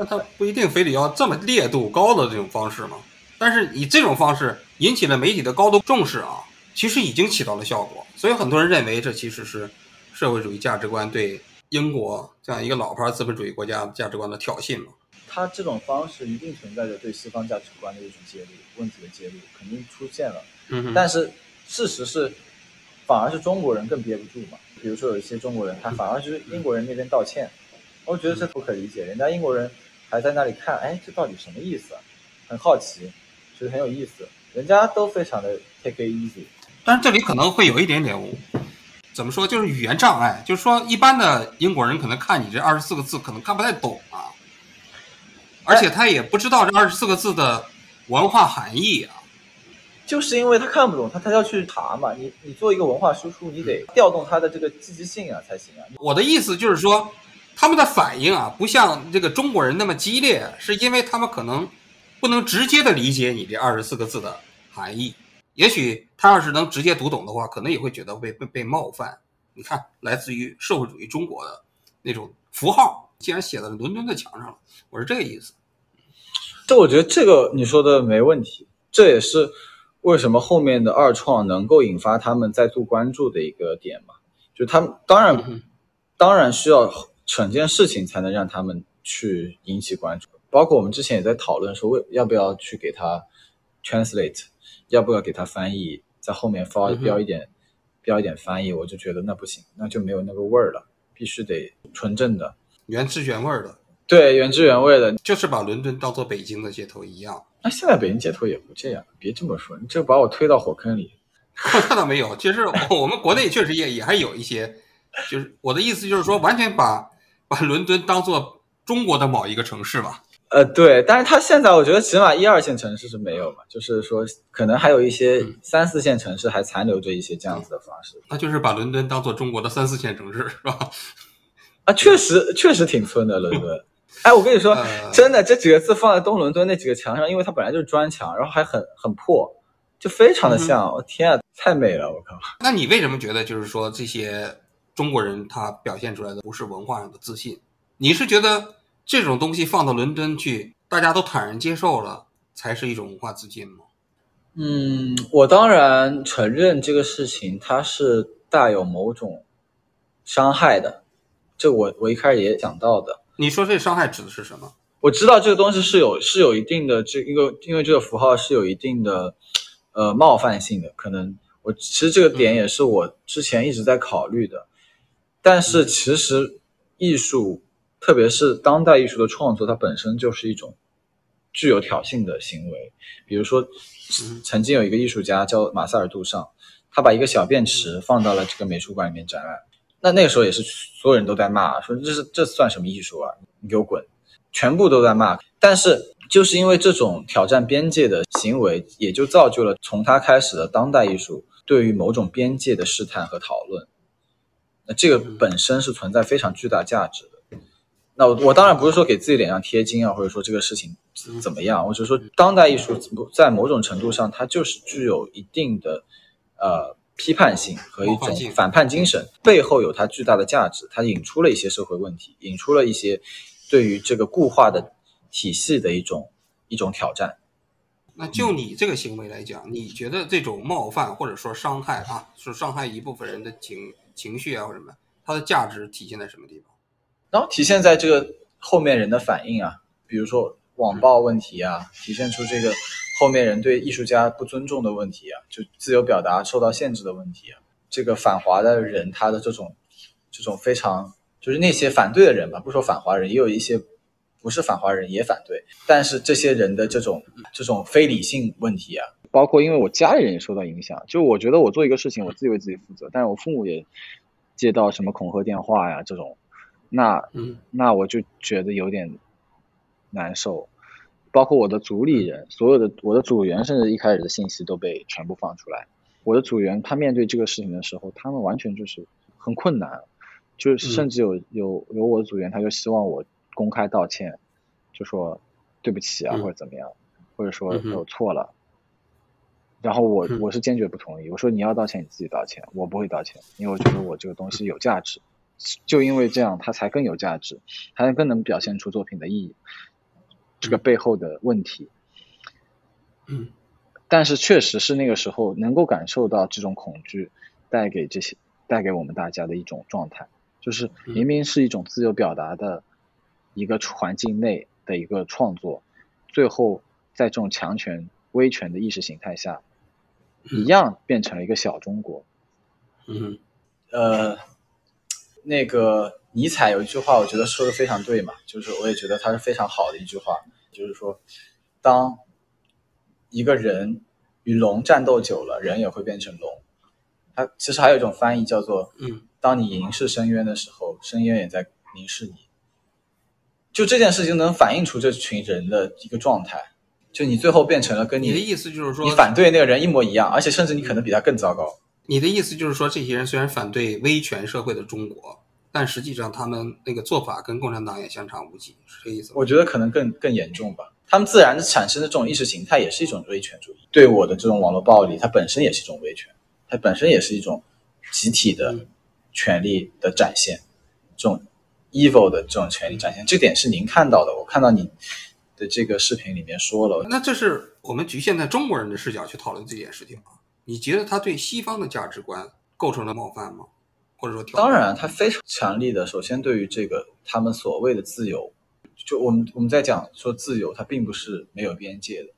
那他不一定非得要这么烈度高的这种方式嘛？但是以这种方式引起了媒体的高度重视啊，其实已经起到了效果。所以很多人认为这其实是社会主义价值观对英国这样一个老牌资本主义国家价值观的挑衅嘛。他这种方式一定存在着对西方价值观的一种揭露，问题的揭露肯定出现了。嗯。但是事实是，反而是中国人更憋不住嘛。比如说有一些中国人，他反而是英国人那边道歉。我觉得这不可理解，人家英国人还在那里看，哎，这到底什么意思？很好奇，觉得很有意思。人家都非常的 take it easy，但是这里可能会有一点点，怎么说，就是语言障碍，就是说一般的英国人可能看你这二十四个字，可能看不太懂啊，而且他也不知道这二十四个字的文化含义啊。就是因为他看不懂，他他要去查嘛。你你做一个文化输出，你得调动他的这个积极性啊才行啊。我的意思就是说。他们的反应啊，不像这个中国人那么激烈，是因为他们可能不能直接的理解你这二十四个字的含义。也许他要是能直接读懂的话，可能也会觉得被被被冒犯。你看，来自于社会主义中国的那种符号，竟然写在伦敦的墙上了，我是这个意思。这我觉得这个你说的没问题，这也是为什么后面的二创能够引发他们再度关注的一个点嘛。就他们当然当然需要。整件事情才能让他们去引起关注，包括我们之前也在讨论说，为要不要去给他 translate，要不要给他翻译，在后面发标一点，标一点翻译，我就觉得那不行，那就没有那个味儿了，必须得纯正的，原汁原味的。对，原汁原味的，就是把伦敦当做北京的街头一样。那现在北京街头也不这样，别这么说，你这把我推到火坑里。那倒没有，其实我们国内确实也也还有一些，就是我的意思就是说，完全把。把伦敦当做中国的某一个城市吧。呃，对，但是它现在我觉得起码一二线城市是没有嘛，就是说可能还有一些三四线城市还残留着一些这样子的方式。那就是把伦敦当做中国的三四线城市是吧？啊，确实确实挺村的伦敦。哎，我跟你说，真的这几个字放在东伦敦那几个墙上，因为它本来就是砖墙，然后还很很破，就非常的像。我天啊，太美了！我靠。那你为什么觉得就是说这些？中国人他表现出来的不是文化上的自信，你是觉得这种东西放到伦敦去，大家都坦然接受了，才是一种文化自信吗？嗯，我当然承认这个事情它是带有某种伤害的，这我我一开始也讲到的。你说这伤害指的是什么？我知道这个东西是有是有一定的这一个，因为这个符号是有一定的呃冒犯性的，可能我其实这个点也是我之前一直在考虑的。但是其实艺术，特别是当代艺术的创作，它本身就是一种具有挑衅的行为。比如说，曾经有一个艺术家叫马塞尔·杜尚，他把一个小便池放到了这个美术馆里面展览。那那个时候也是所有人都在骂，说这是这算什么艺术啊？你给我滚！全部都在骂。但是就是因为这种挑战边界的行为，也就造就了从他开始的当代艺术对于某种边界的试探和讨论。那这个本身是存在非常巨大价值的。那我我当然不是说给自己脸上贴金啊，或者说这个事情怎么样，我只是说当代艺术在某种程度上，它就是具有一定的呃批判性和一种反叛精神，背后有它巨大的价值，它引出了一些社会问题，引出了一些对于这个固化的体系的一种一种挑战。那就你这个行为来讲，你觉得这种冒犯或者说伤害啊，是伤害一部分人的情？情绪啊，或者什么，它的价值体现在什么地方？然后体现在这个后面人的反应啊，比如说网暴问题啊，体现出这个后面人对艺术家不尊重的问题啊，就自由表达受到限制的问题啊，这个反华的人他的这种这种非常就是那些反对的人吧，不说反华人，也有一些不是反华人也反对，但是这些人的这种这种非理性问题啊。包括因为我家里人也受到影响，就我觉得我做一个事情，我自己为自己负责，但是我父母也接到什么恐吓电话呀这种，那那我就觉得有点难受。包括我的组里人，所有的我的组员，甚至一开始的信息都被全部放出来。我的组员他面对这个事情的时候，他们完全就是很困难，就是甚至有有有我的组员，他就希望我公开道歉，就说对不起啊或者怎么样，或者说我错了。然后我我是坚决不同意，我说你要道歉你自己道歉，我不会道歉，因为我觉得我这个东西有价值，就因为这样它才更有价值，才更能表现出作品的意义，这个背后的问题。嗯，但是确实是那个时候能够感受到这种恐惧带给这些带给我们大家的一种状态，就是明明是一种自由表达的一个环境内的一个创作，最后在这种强权威权的意识形态下。一样变成了一个小中国。嗯，呃，那个尼采有一句话，我觉得说的非常对嘛，就是我也觉得他是非常好的一句话，就是说，当一个人与龙战斗久了，人也会变成龙。他其实还有一种翻译叫做，嗯，当你凝视深渊的时候，深渊也在凝视你。就这件事情能反映出这群人的一个状态。就你最后变成了跟你的意思就是说，你反对那个人一模一样，而且甚至你可能比他更糟糕。你的意思就是说，这些人虽然反对威权社会的中国，但实际上他们那个做法跟共产党也相差无几，是这意思吗？我觉得可能更更严重吧。他们自然产生的这种意识形态也是一种威权主义，对我的这种网络暴力，它本身也是一种威权，它本身也是一种集体的权利的展现，这种 evil 的这种权利展现。这点是您看到的，我看到你。的这个视频里面说了，那这是我们局限在中国人的视角去讨论这件事情啊？你觉得他对西方的价值观构成了冒犯吗？或者说，当然，他非常强力的。首先，对于这个他们所谓的自由，就我们我们在讲说自由，它并不是没有边界的，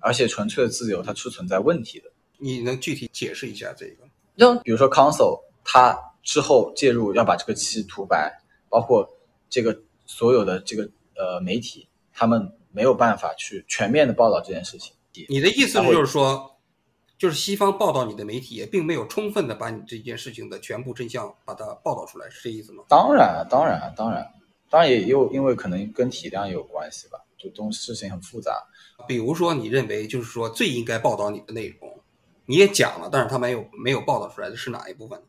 而且纯粹的自由它是存在问题的。你能具体解释一下这个？就比如说，Console 他之后介入要把这个漆涂白，包括这个所有的这个呃媒体。他们没有办法去全面的报道这件事情。你的意思就是说，就是西方报道你的媒体也并没有充分的把你这件事情的全部真相把它报道出来，是这意思吗？当然，当然，当然，当然也有因为可能跟体量也有关系吧，就东事情很复杂。比如说，你认为就是说最应该报道你的内容，你也讲了，但是他没有没有报道出来的是哪一部分？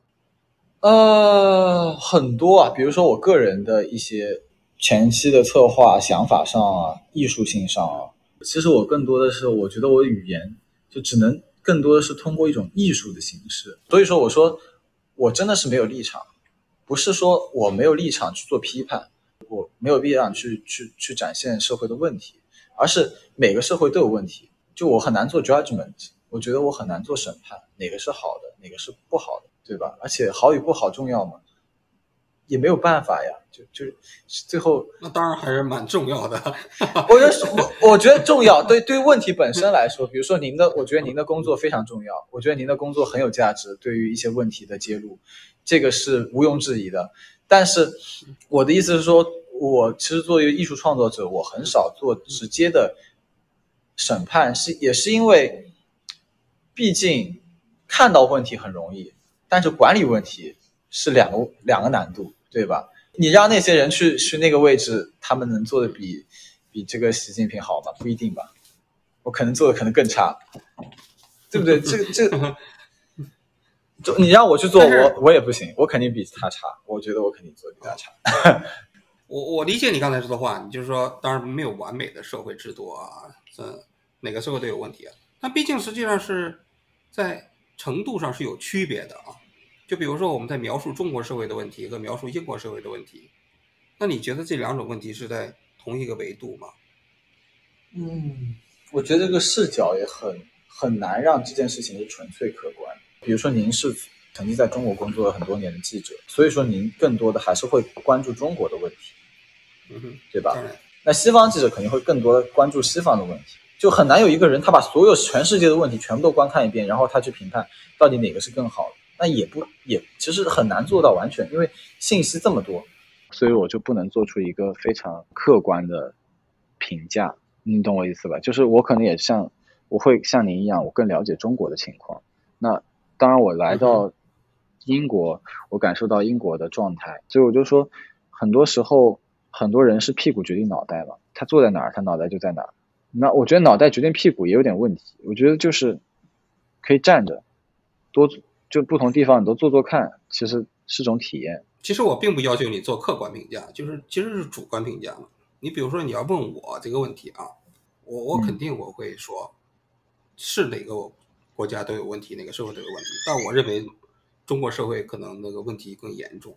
呃，很多啊，比如说我个人的一些。前期的策划想法上啊，艺术性上啊，其实我更多的是，我觉得我语言就只能更多的是通过一种艺术的形式。所以说，我说我真的是没有立场，不是说我没有立场去做批判，我没有必要去去去展现社会的问题，而是每个社会都有问题。就我很难做 judgment，我觉得我很难做审判，哪个是好的，哪个是不好的，对吧？而且好与不好重要吗？也没有办法呀，就就是最后，那当然还是蛮重要的。我觉得我 我觉得重要，对对问题本身来说，比如说您的，我觉得您的工作非常重要，我觉得您的工作很有价值，对于一些问题的揭露，这个是毋庸置疑的。但是我的意思是说，我其实作为艺术创作者，我很少做直接的审判，是也是因为，毕竟看到问题很容易，但是管理问题是两个两个难度。对吧？你让那些人去去那个位置，他们能做的比比这个习近平好吗？不一定吧。我可能做的可能更差，对不对？这个这个，就你让我去做，我我也不行，我肯定比他差。我觉得我肯定做比他差。我我理解你刚才说的话，你就是说，当然没有完美的社会制度啊，这哪个社会都有问题啊。但毕竟实际上是在程度上是有区别的啊。就比如说，我们在描述中国社会的问题和描述英国社会的问题，那你觉得这两种问题是在同一个维度吗？嗯，我觉得这个视角也很很难让这件事情是纯粹客观。比如说，您是曾经在中国工作了很多年的记者，所以说您更多的还是会关注中国的问题，嗯哼，对吧？那西方记者肯定会更多的关注西方的问题，就很难有一个人他把所有全世界的问题全部都观看一遍，然后他去评判到底哪个是更好的。那也不也其实很难做到完全，因为信息这么多，所以我就不能做出一个非常客观的评价。你懂我意思吧？就是我可能也像我会像您一样，我更了解中国的情况。那当然，我来到英国，我感受到英国的状态，所以我就说，很多时候很多人是屁股决定脑袋嘛，他坐在哪儿，他脑袋就在哪儿。那我觉得脑袋决定屁股也有点问题。我觉得就是可以站着多。就不同地方你都做做看，其实是种体验。其实我并不要求你做客观评价，就是其实是主观评价嘛。你比如说你要问我这个问题啊，我我肯定我会说，是哪个国家都有问题，哪个社会都有问题。但我认为中国社会可能那个问题更严重。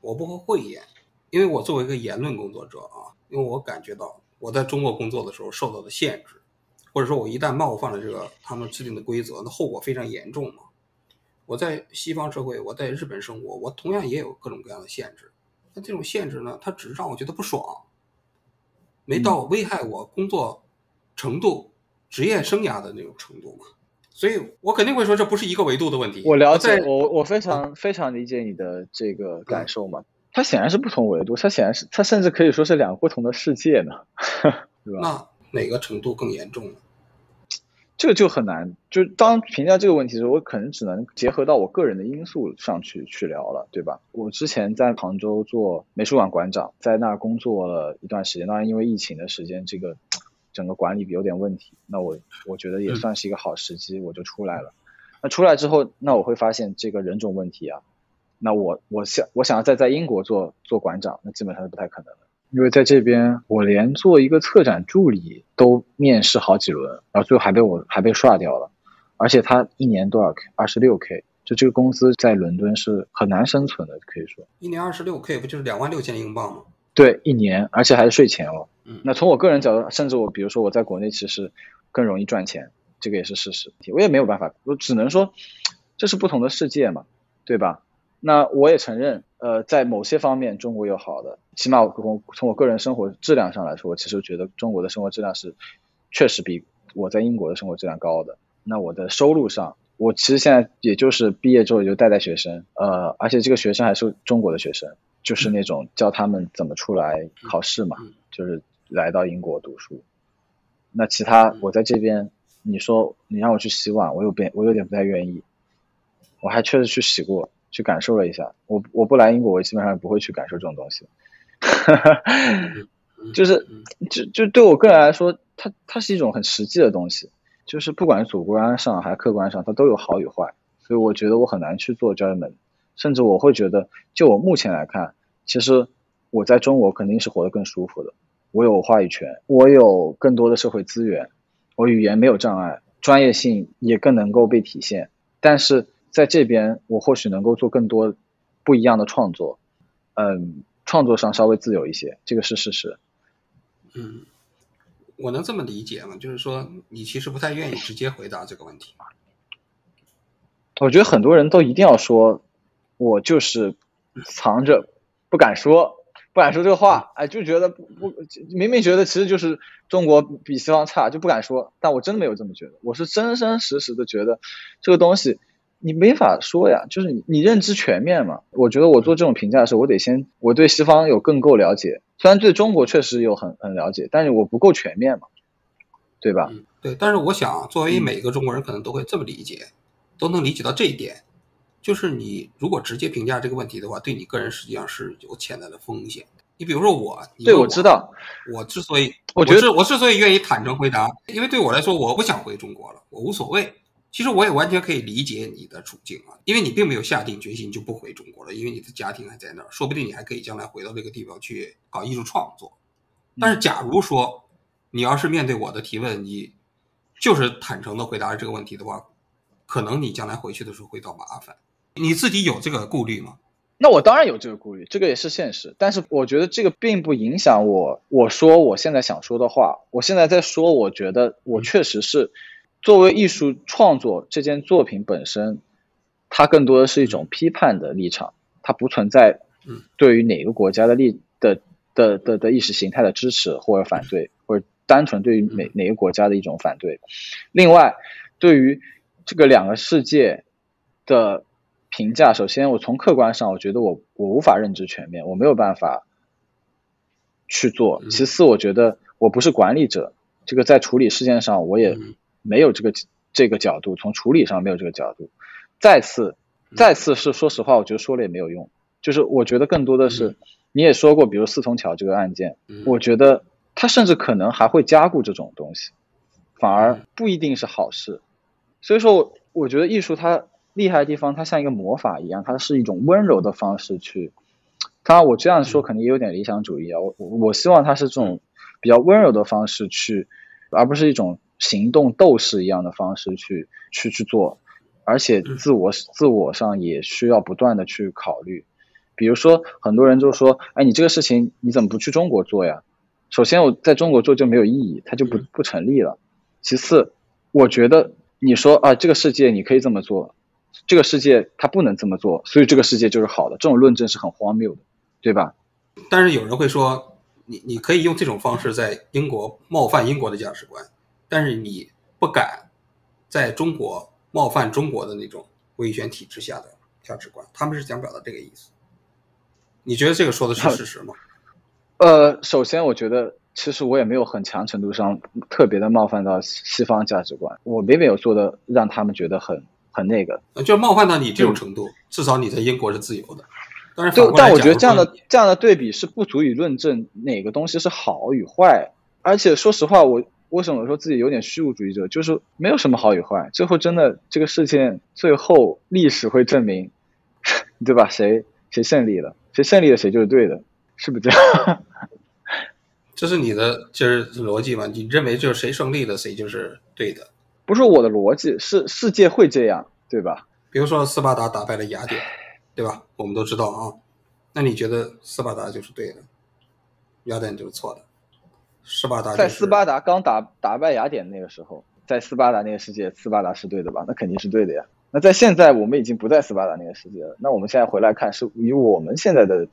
我不会讳言，因为我作为一个言论工作者啊，因为我感觉到我在中国工作的时候受到的限制，或者说我一旦冒犯了这个他们制定的规则，那后果非常严重嘛。我在西方社会，我在日本生活，我同样也有各种各样的限制。那这种限制呢，它只是让我觉得不爽，没到危害我工作程度、职业生涯的那种程度嘛。所以我肯定会说，这不是一个维度的问题。我了解，我我非常非常理解你的这个感受嘛。它显然是不同维度，它显然是它甚至可以说是两个不同的世界呢，对吧？那哪个程度更严重呢？这个就很难，就当评价这个问题的时候，我可能只能结合到我个人的因素上去去聊了，对吧？我之前在杭州做美术馆馆长，在那儿工作了一段时间，当然因为疫情的时间，这个 整个管理有点问题，那我我觉得也算是一个好时机，我就出来了。那出来之后，那我会发现这个人种问题啊，那我我想我想要再在英国做做馆长，那基本上是不太可能的。因为在这边，我连做一个策展助理都面试好几轮，然后最后还被我还被刷掉了，而且他一年多少 K？二十六 K，就这个工资在伦敦是很难生存的，可以说。一年二十六 K 不就是两万六千英镑吗？对，一年，而且还是税前哦。嗯。那从我个人角度，甚至我比如说我在国内其实更容易赚钱，这个也是事实。我也没有办法，我只能说这是不同的世界嘛，对吧？那我也承认，呃，在某些方面中国有好的，起码我从我个人生活质量上来说，我其实觉得中国的生活质量是确实比我在英国的生活质量高的。那我的收入上，我其实现在也就是毕业之后也就带带学生，呃，而且这个学生还是中国的学生，就是那种教他们怎么出来考试嘛，就是来到英国读书。那其他我在这边，你说你让我去洗碗，我有点我有点不太愿意，我还确实去洗过。去感受了一下，我我不来英国，我基本上不会去感受这种东西，就是就就对我个人来说，它它是一种很实际的东西，就是不管是主观上还是客观上，它都有好与坏，所以我觉得我很难去做 judgment，甚至我会觉得，就我目前来看，其实我在中国肯定是活得更舒服的，我有话语权，我有更多的社会资源，我语言没有障碍，专业性也更能够被体现，但是。在这边，我或许能够做更多不一样的创作，嗯，创作上稍微自由一些，这个是事实。嗯，我能这么理解吗？就是说，你其实不太愿意直接回答这个问题。我觉得很多人都一定要说，我就是藏着不敢说，不敢说这个话，哎，就觉得不不，明明觉得其实就是中国比西方差，就不敢说。但我真的没有这么觉得，我是真真实实的觉得这个东西你没法说呀，就是你你认知全面嘛。我觉得我做这种评价的时候，我得先我对西方有更够了解，虽然对中国确实有很很了解，但是我不够全面嘛，对吧？嗯，对。但是我想，作为每个中国人，可能都会这么理解。都能理解到这一点，就是你如果直接评价这个问题的话，对你个人实际上是有潜在的风险。你比如说我，对我知道，我之所以我觉得我之所以愿意坦诚回答，因为对我来说，我不想回中国了，我无所谓。其实我也完全可以理解你的处境啊，因为你并没有下定决心就不回中国了，因为你的家庭还在那儿，说不定你还可以将来回到那个地方去搞艺术创作。但是假如说你要是面对我的提问，你就是坦诚的回答这个问题的话。可能你将来回去的时候会遭麻烦，你自己有这个顾虑吗？那我当然有这个顾虑，这个也是现实。但是我觉得这个并不影响我，我说我现在想说的话。我现在在说，我觉得我确实是作为艺术创作这件作品本身，它更多的是一种批判的立场，它不存在对于哪个国家的立的的的的意识形态的支持或者反对，或者单纯对于哪哪个国家的一种反对。另外，对于这个两个世界的评价，首先我从客观上，我觉得我我无法认知全面，我没有办法去做。其次，我觉得我不是管理者，这个在处理事件上我也没有这个这个角度，从处理上没有这个角度。再次，再次是说实话，我觉得说了也没有用。就是我觉得更多的是，你也说过，比如四通桥这个案件，我觉得他甚至可能还会加固这种东西，反而不一定是好事。所以说，我觉得艺术它厉害的地方，它像一个魔法一样，它是一种温柔的方式去。当然，我这样说肯定也有点理想主义啊。我我希望它是这种比较温柔的方式去，而不是一种行动斗士一样的方式去去去做。而且自我自我上也需要不断的去考虑。比如说，很多人就说：“哎，你这个事情你怎么不去中国做呀？”首先，我在中国做就没有意义，它就不不成立了。其次，我觉得。你说啊，这个世界你可以这么做，这个世界它不能这么做，所以这个世界就是好的。这种论证是很荒谬的，对吧？但是有人会说，你你可以用这种方式在英国冒犯英国的价值观，但是你不敢在中国冒犯中国的那种威权体制下的价值观。他们是想表达这个意思。你觉得这个说的是事实吗？呃，首先我觉得。其实我也没有很强程度上特别的冒犯到西方价值观，我并没有做的让他们觉得很很那个，就冒犯到你这种程度，至少你在英国是自由的。但是，但我觉得这样的这样的对比是不足以论证哪个东西是好与坏。而且说实话，我为什么说自己有点虚无主义者，就是没有什么好与坏。最后真的这个事件，最后历史会证明，对吧？谁谁胜利了，谁胜利了谁就是对的，是不是这样？这是你的就是逻辑吗？你认为就是谁胜利了，谁就是对的？不是我的逻辑，是世界会这样，对吧？比如说斯巴达打败了雅典，对吧？我们都知道啊。那你觉得斯巴达就是对的，雅典就是错的？斯巴达在斯巴达刚打打败雅典那个时候，在斯巴达那个世界，斯巴达是对的吧？那肯定是对的呀。那在现在，我们已经不在斯巴达那个世界了。那我们现在回来看，是以我们现在的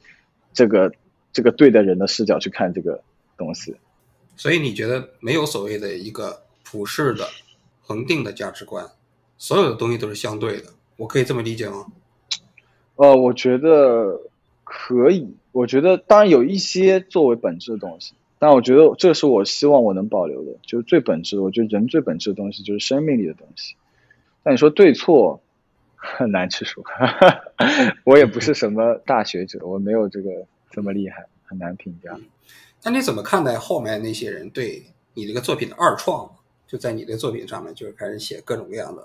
这个这个对的人的视角去看这个。东西，所以你觉得没有所谓的一个普世的、恒定的价值观，所有的东西都是相对的，我可以这么理解吗？呃，我觉得可以。我觉得当然有一些作为本质的东西，但我觉得这是我希望我能保留的，就是最本质的。我觉得人最本质的东西就是生命力的东西。那你说对错很难去说，我也不是什么大学者，我没有这个这么厉害，很难评价。那你怎么看待后面那些人对你这个作品的二创？就在你的作品上面，就是开始写各种各样的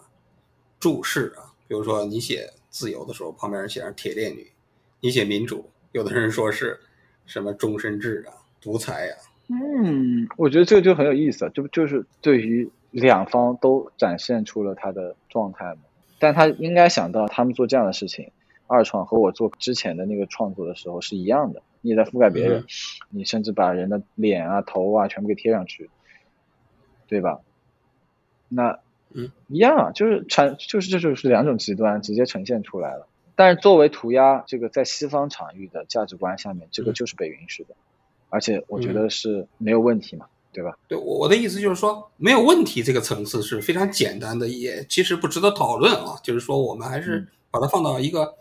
注释啊，比如说你写自由的时候，旁边写上铁链女；你写民主，有的人说是什么终身制啊、独裁呀。嗯，我觉得这个就很有意思，就就是对于两方都展现出了他的状态嘛。但他应该想到，他们做这样的事情，二创和我做之前的那个创作的时候是一样的。你在覆盖别人，你甚至把人的脸啊、头啊全部给贴上去，对吧？那嗯，一样啊，就是产就是这就是两种极端直接呈现出来了。但是作为涂鸦，这个在西方场域的价值观下面，这个嗯就是被允许的，而且我觉得是没有问题嘛，对吧？对我我的意思就是说，没有问题这个层次是非常简单的，也其实不值得讨论啊。就是说，我们还是嗯把它放到一个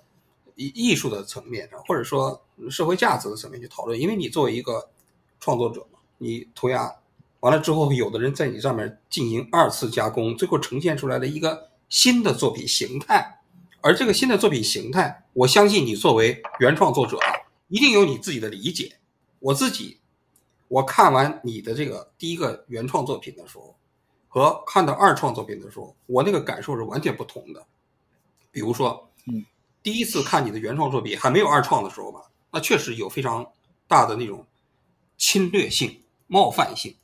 艺艺术的层面上，或者说社会价值的层面去讨论。因为你作为一个创作者嘛，你涂鸦完了之后，有的人在你上面进行二次加工，最后呈现出来的一个新的作品形态。而这个新的作品形态，我相信你作为原创作者啊，一定有你自己的理解。我自己我看完你的这个第一个原创作品的时候，和看到二创作品的时候，我那个感受是完全不同的。比如说，嗯，第一次看你的原创作品还没有二创的时候吧，那确实有非常大的那种侵略性、冒犯性，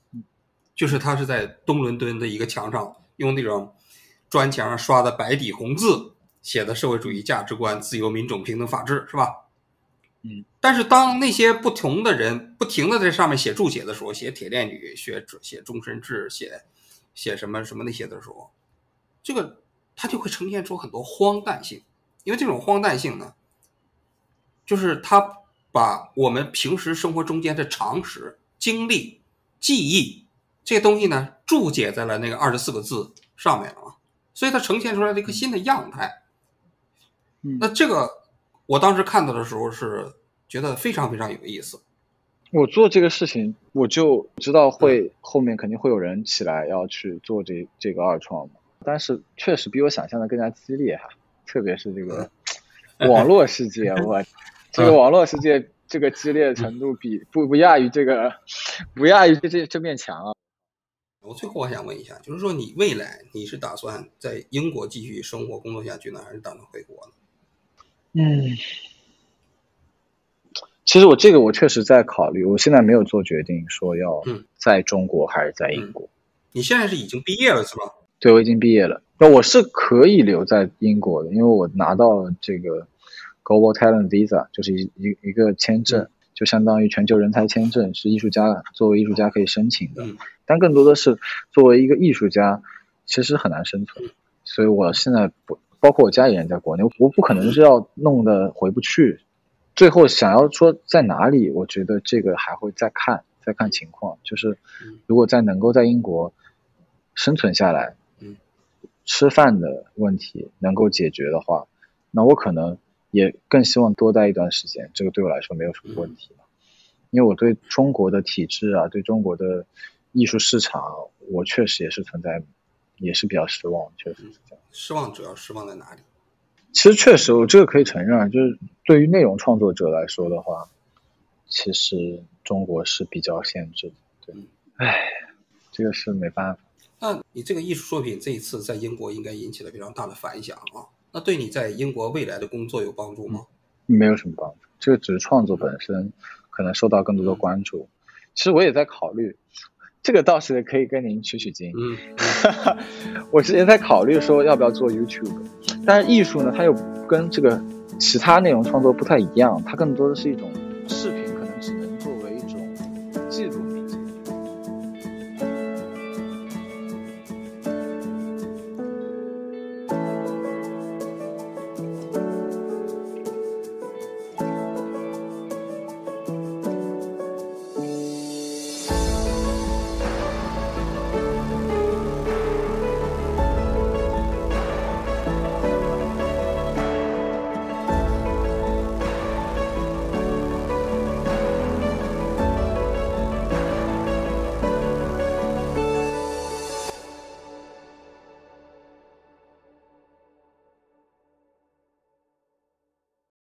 就是他是在东伦敦的一个墙上用那种砖墙上刷的白底红字写的社会主义价值观、自由、民主、平等、法治，是吧？嗯，但是当那些不同的人不停的在上面写注解的时候，写铁链女、写写终身制、写写什么什么那些的时候，这个它就会呈现出很多荒诞性，因为这种荒诞性呢，就是它把我们平时生活中间的常识、经历、记忆这些东西呢，注解在了那个二十四个字上面了嘛，所以它呈现出来了一个新的样态。嗯那这个我当时看到的时候是觉得非常非常有意思。我做这个事情，我就知道会后面肯定会有人起来要去做这这个二创嘛，但是确实比我想象的更加激烈哈，特别是这个网络世界，我这个网络世界这个激烈程度比不不亚于这个不亚于这这这面墙啊。我最后我想问一下，就是说你未来你是打算在英国继续生活工作下去呢，还是打算回国呢？嗯，其实我这个我确实在考虑，我现在没有做决定，说要嗯在中国还是在英国。你现在是已经毕业了是吧？对，我已经毕业了。那我是可以留在英国的，因为我拿到了这个 Global Talent Visa，就是一一一个签证，就相当于全球人才签证，是艺术家作为艺术家可以申请的。嗯但更多的是作为一个艺术家，其实很难生存。所以我现在不，包括我家里人在国内，我不可能是要弄得回不去。最后想要说在哪里，我觉得这个还会再看，再看情况。就是嗯如果在能够在英国生存下来，嗯，吃饭的问题能够解决的话，那我可能也更希望多待一段时间。这个对我来说没有什么问题。因为我对中国的体制啊，对中国的艺术市场，我确实也是存在，也是比较失望，确实是这样。失望主要失望在哪里？其实确实，我这个可以承认，啊就是对于内容创作者来说的话，其实中国是比较限制的。对嗯，唉，这个是没办法。那你这个艺术作品这一次在英国应该引起了非常大的反响啊，那对你在英国未来的工作有帮助吗？没有什么帮助，这个只是创作本身可能受到更多的关注。其实我也在考虑，这个倒是可以跟您取取经。嗯 我之前在考虑说要不要做 YouTube，但是艺术呢，它又跟这个其他内容创作不太一样，它更多的是一种